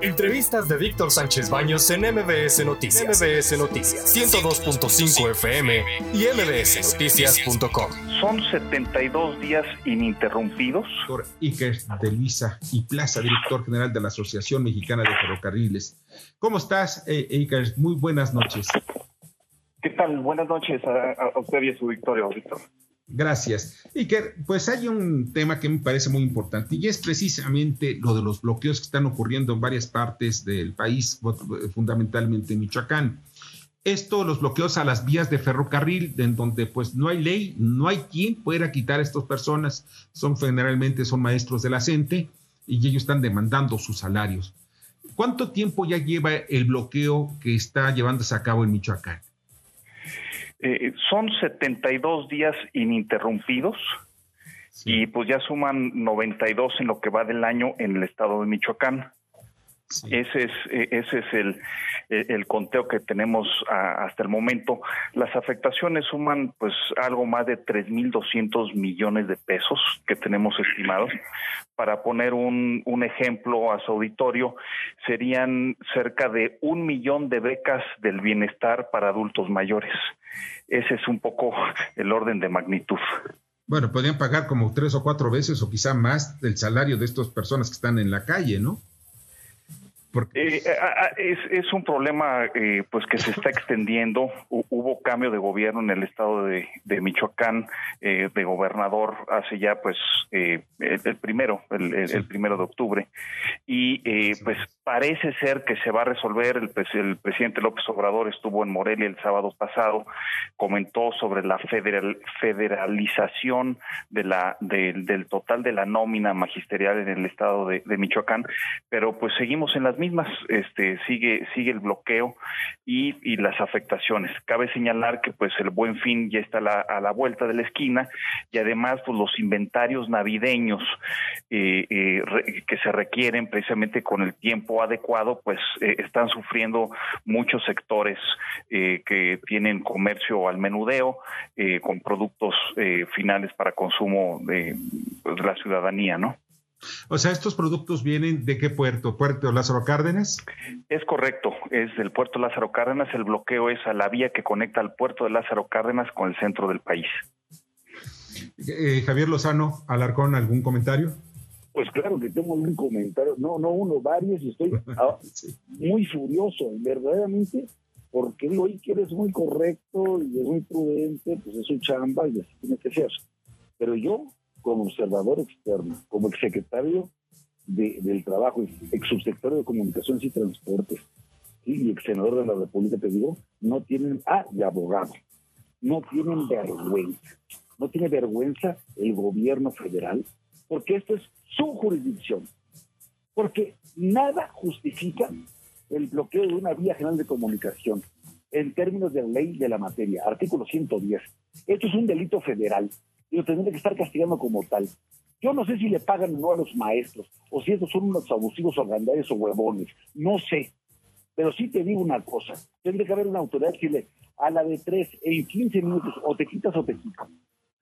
Entrevistas de Víctor Sánchez Baños en MBS Noticias. MBS Noticias 102.5 FM y mbsnoticias.com. Son 72 días ininterrumpidos. Doctor Iker de Luisa y Plaza, director general de la Asociación Mexicana de Ferrocarriles. ¿Cómo estás, eh, Iker? Muy buenas noches. ¿Qué tal? Buenas noches a, usted y a su Victorio, Víctor. Gracias. Iker, pues hay un tema que me parece muy importante y es precisamente lo de los bloqueos que están ocurriendo en varias partes del país, fundamentalmente en Michoacán. Esto, los bloqueos a las vías de ferrocarril, en donde pues no hay ley, no hay quien pueda quitar a estas personas, son generalmente son maestros de la CENTE y ellos están demandando sus salarios. ¿Cuánto tiempo ya lleva el bloqueo que está llevándose a cabo en Michoacán? Eh, son 72 días ininterrumpidos y pues ya suman 92 en lo que va del año en el estado de Michoacán. Ese es, eh, ese es el, eh, el conteo que tenemos hasta el momento. Las afectaciones suman pues algo más de 3.200 millones de pesos que tenemos estimados. Para poner un, un ejemplo a su auditorio, serían cerca de un millón de becas del bienestar para adultos mayores. Ese es un poco el orden de magnitud. Bueno, podrían pagar como tres o cuatro veces o quizá más del salario de estas personas que están en la calle, ¿no? Eh, es, es, un problema eh, pues que se está extendiendo. Hubo cambio de gobierno en el estado de, Michoacán, eh, de gobernador hace ya pues el, primero, el, primero de octubre, y pues parece ser que se va a resolver. El, el, presidente López Obrador estuvo en Morelia el sábado pasado, comentó sobre la federal, federalización de la del total de la nómina magisterial en el estado de, de Michoacán, pero pues seguimos en las mismas, este, sigue, sigue el bloqueo y, las afectaciones. Cabe señalar que pues el buen fin ya está a la vuelta de la esquina y además pues los inventarios navideños eh, eh, que se requieren precisamente con el tiempo adecuado pues eh, están sufriendo muchos sectores que tienen comercio al menudeo con productos finales para consumo de, pues, de la ciudadanía, ¿no? O sea, ¿estos productos vienen de qué puerto? ¿Puerto Lázaro Cárdenas? Es correcto, es del puerto Lázaro Cárdenas. El bloqueo es a la vía que conecta al puerto de Lázaro Cárdenas con el centro del país. Eh, Javier Lozano, Alarcón, ¿algún comentario? Pues claro que tengo un comentario, no, no uno, varios, y estoy muy furioso, verdaderamente, porque digo, que eres muy correcto y es muy prudente, pues es su chamba y así tiene que ser. Pero yo como observador externo, como exsecretario de, del Trabajo, ex subsecretario de Comunicaciones y Transportes y ex senador de la República, te digo, no tienen, ah, y abogado, no tienen vergüenza. No tiene vergüenza el gobierno federal, porque esto es su jurisdicción. Porque nada justifica el bloqueo de una vía general de comunicación en términos de la ley de la materia, artículo 110. Esto es un delito federal y lo tendría que estar castigando como tal. Yo no sé si le pagan o no a los maestros, o si estos son unos abusivos o o huevones, no sé. Pero sí te digo una cosa, tendría que haber una autoridad que le a la de tres en 15 minutos o te quitas o te quitas.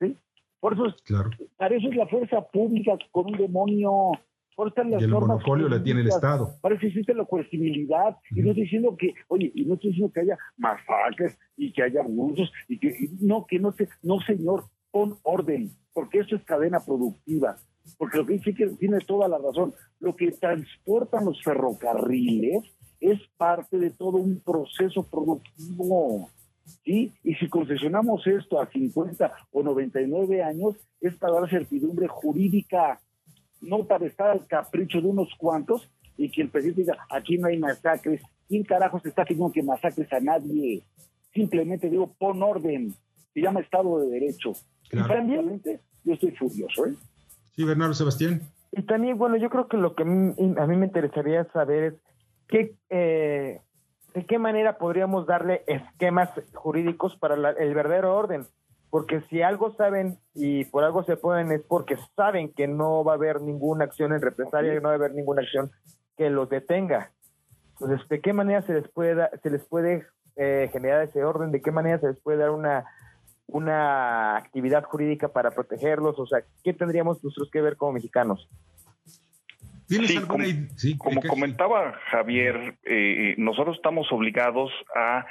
¿sí? Por eso, es, claro. para eso es la fuerza pública con un demonio. Por eso las y el monopolio la tiene el Estado. Para eso existe la coercibilidad. Y no estoy diciendo que, oye, y no estoy diciendo que haya masacres y que haya abusos y que, no, que no se, no señor, con orden, porque eso es cadena productiva. Porque lo que dice que tiene toda la razón. Lo que transportan los ferrocarriles es parte de todo un proceso productivo. ¿Sí? Y si concesionamos esto a 50 o 99 años, es para dar certidumbre jurídica, no para estar al capricho de unos cuantos y que el presidente diga, aquí no hay masacres. ¿Quién carajo se está haciendo que masacres a nadie? Simplemente digo, pon orden. Se llama Estado de Derecho. Y también, yo estoy furioso, ¿eh? Sí, Bernardo Sebastián. Y también, bueno, yo creo que lo que a mí me interesaría saber es qué, eh, de qué manera podríamos darle esquemas jurídicos para el verdadero orden. Porque si algo saben y por algo se ponen es porque saben que no va a haber ninguna acción en represalia y no va a haber ninguna acción que los detenga. Entonces, ¿de qué manera se les puede, se les puede eh, generar ese orden? ¿De qué manera se les puede dar una una actividad jurídica para protegerlos? O sea, ¿qué tendríamos nosotros que ver como mexicanos? Sí, como, comentaba Javier, eh, nosotros estamos obligados a,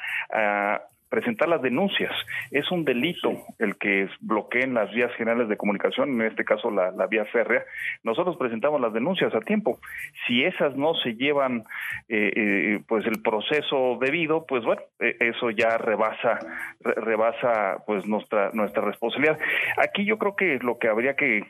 presentar las denuncias. Es un delito el que bloqueen las vías generales de comunicación, en este caso la, vía férrea. Nosotros presentamos las denuncias a tiempo. Si esas no se llevan, eh, eh, pues el proceso debido, pues bueno, eh, eso ya rebasa, rebasa pues nuestra nuestra responsabilidad. Aquí yo creo que lo que habría que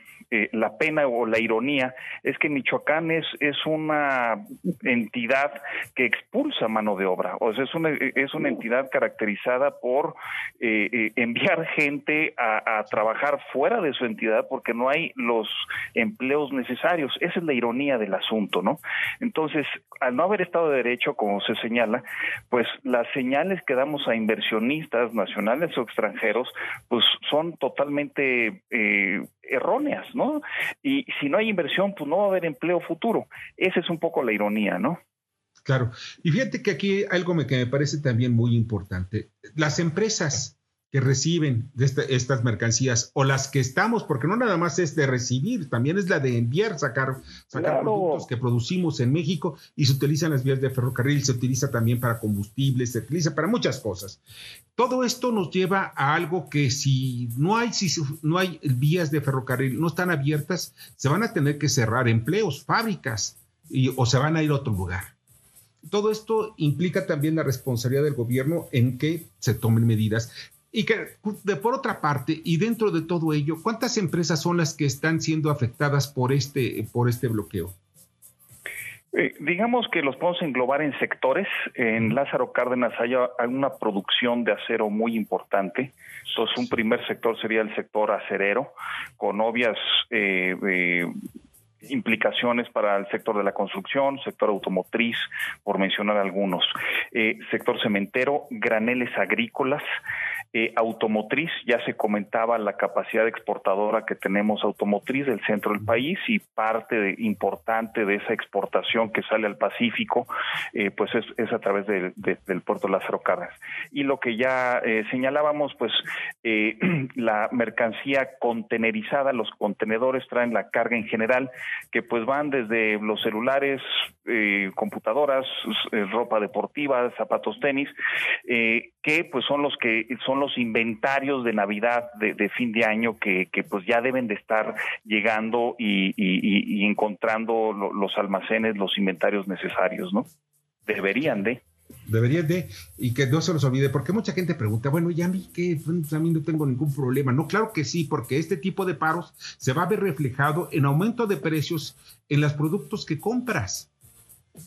la pena o la ironía es que Michoacán es es una entidad que expulsa mano de obra, o sea, es una es una entidad caracterizada por eh, eh, enviar gente a, trabajar fuera de su entidad porque no hay los empleos necesarios. Esa es la ironía del asunto, ¿no? Entonces, al no haber Estado de Derecho, como se señala, pues las señales que damos a inversionistas nacionales o extranjeros, pues son totalmente eh, erróneas, ¿no? Y si no hay inversión, pues no va a haber empleo futuro. Esa es un poco la ironía, ¿no? Claro. Y fíjate que aquí algo que me parece también muy importante. Las empresas que reciben este, estas mercancías o las que estamos, porque no nada más es de recibir, también es la de enviar, sacar, sacar productos que producimos en México y se utilizan las vías de ferrocarril, se utiliza también para combustibles, se utiliza para muchas cosas. Todo esto nos lleva a algo que si no hay, si no hay vías de ferrocarril, no están abiertas, se van a tener que cerrar empleos, fábricas, y, o se van a ir a otro lugar todo esto implica también la responsabilidad del gobierno en que se tomen medidas. Y que, de, por otra parte, y dentro de todo ello, ¿cuántas empresas son las que están siendo afectadas por este, por este bloqueo? Eh, digamos que los podemos englobar en sectores. En Lázaro Cárdenas hay, una producción de acero muy importante. Entonces, un primer sector sería el sector acerero, con obvias eh, eh, implicaciones para el sector de la construcción, sector automotriz, por mencionar algunos, eh, sector cementero, graneles agrícolas, eh, automotriz, ya se comentaba la capacidad exportadora que tenemos automotriz del centro del país y parte importante de esa exportación que sale al Pacífico, eh, pues es, a través del puerto Lázaro Cárdenas. Y lo que ya eh, señalábamos, pues la mercancía contenerizada, los contenedores traen la carga en general, que pues van desde los celulares, computadoras, ropa deportiva, zapatos tenis, que pues son los que son los inventarios de Navidad de, fin de año que, pues ya deben de estar llegando y, encontrando los almacenes, los inventarios necesarios, ¿no? Deberían de. Deberían de, y que no se los olvide, porque mucha gente pregunta, bueno, ya a mí que pues, a mí no tengo ningún problema. No, claro que sí, porque este tipo de paros se va a ver reflejado en aumento de precios en los productos que compras.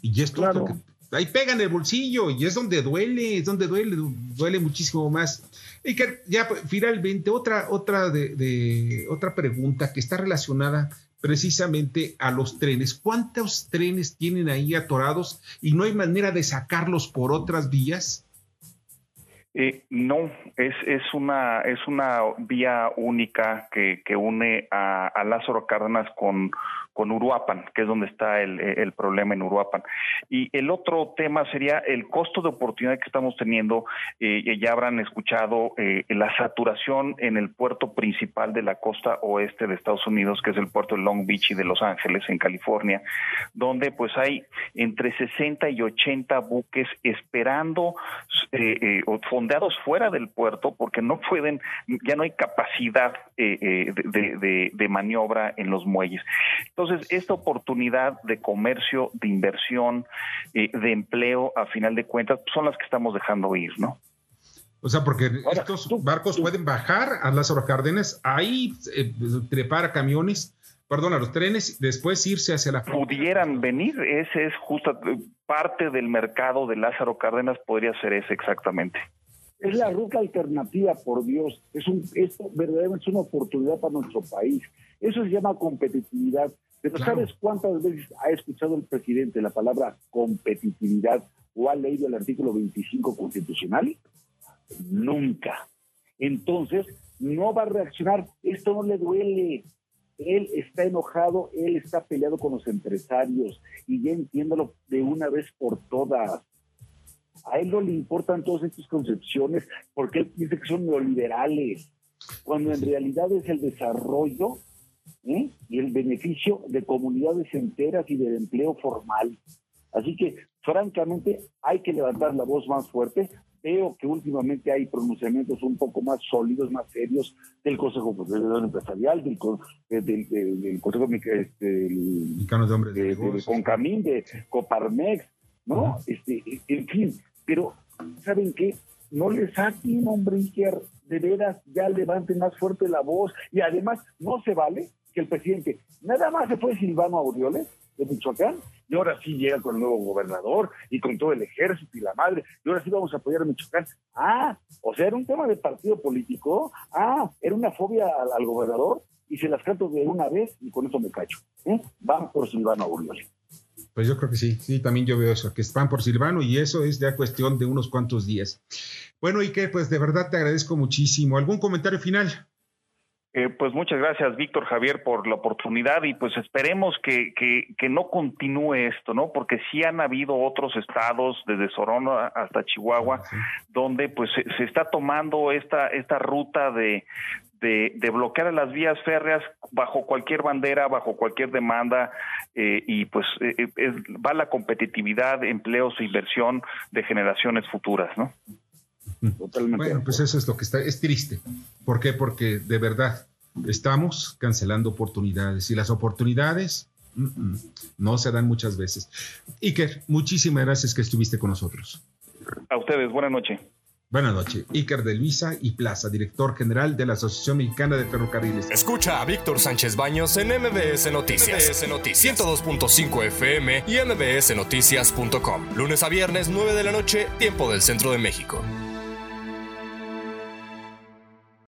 Y esto es lo que ahí pega en el bolsillo y es donde duele, es donde duele, duele muchísimo más. Y que ya finalmente otra, otra, de, otra pregunta que está relacionada precisamente a los trenes. ¿Cuántos trenes tienen ahí atorados y no hay manera de sacarlos por otras vías? Eh, no, es, es, una, es una vía única que, que une a, a Lázaro Cárdenas con, con Uruapan, que es donde está el, el, problema en Uruapan. Y el otro tema sería el costo de oportunidad que estamos teniendo. Eh, ya habrán escuchado eh, la saturación en el puerto principal de la costa oeste de Estados Unidos, que es el puerto de Long Beach y de Los Ángeles, en California, donde pues hay entre 60 y 80 buques esperando eh, eh fondeados fuera del puerto porque no pueden, ya no hay capacidad de, de, de maniobra en los muelles. Entonces, esta oportunidad de comercio, de inversión, eh, de empleo, a final de cuentas, son las que estamos dejando ir, ¿no? O sea, porque estos barcos pueden bajar a Lázaro Cárdenas, ahí eh, trepar camiones, perdón, a los trenes, después irse hacia la... Pudieran venir, ese es justo parte del mercado de Lázaro Cárdenas, podría ser ese exactamente. Es la ruta alternativa, por Dios. Es un, esto verdaderamente es una oportunidad para nuestro país. Eso se llama competitividad. Pero ¿sabes cuántas veces ha escuchado el presidente la palabra competitividad o ha leído el artículo 25 constitucional? Nunca. Entonces, no va a reaccionar. Esto no le duele. Él está enojado, él está peleado con los empresarios y ya entiéndalo de una vez por todas. A él no le importan todas estas concepciones porque él dice que son neoliberales, cuando en realidad es el desarrollo ¿eh? y el beneficio de comunidades enteras y del empleo formal. Así que, francamente, hay que levantar la voz más fuerte. Veo que últimamente hay pronunciamientos un poco más sólidos, más serios del Consejo Empresarial, del, eh, del, del, Consejo este, de, de, de, Concamín, de Coparmex, ¿no? este, en fin, pero ¿saben qué? No les saquen, hombre, Iker, de veras, ya levanten más fuerte la voz. Y además, no se vale que el presidente, nada más se fue Silvano Aureoles de Michoacán, y ahora sí llega con el nuevo gobernador y con todo el ejército y la madre, y ahora sí vamos a apoyar a Michoacán. Ah, o sea, era un tema de partido político, ah, era una fobia al, gobernador, y se las canto de una vez y con eso me cacho. ¿eh? Van por Silvano Aureoles. Pues yo creo que sí, sí, también yo veo eso, que van por Silvano y eso es ya cuestión de unos cuantos días. Bueno, y que pues de verdad te agradezco muchísimo. ¿Algún comentario final? Eh, pues muchas gracias, Víctor Javier, por la oportunidad y pues esperemos que, que, no continúe esto, ¿no? Porque sí han habido otros estados, desde Sorona hasta Chihuahua, ah, donde pues se, está tomando esta, esta ruta de, de, bloquear las vías férreas bajo cualquier bandera, bajo cualquier demanda, eh, y pues eh, va la competitividad, empleos e inversión de generaciones futuras, ¿no? Bueno, pues eso es lo que está, es triste. ¿Por qué? Porque de verdad estamos cancelando oportunidades y las oportunidades no se dan muchas veces. Iker, muchísimas gracias que estuviste con nosotros. A ustedes, buena noche. Buenas noches. Iker de Luisa y Plaza, director general de la Asociación Mexicana de Ferrocarriles. Escucha a Víctor Sánchez Baños en MBS Noticias. MBS Noticias 102.5 FM y MBSNoticias.com. Lunes a viernes, 9 de la noche, tiempo del centro de México.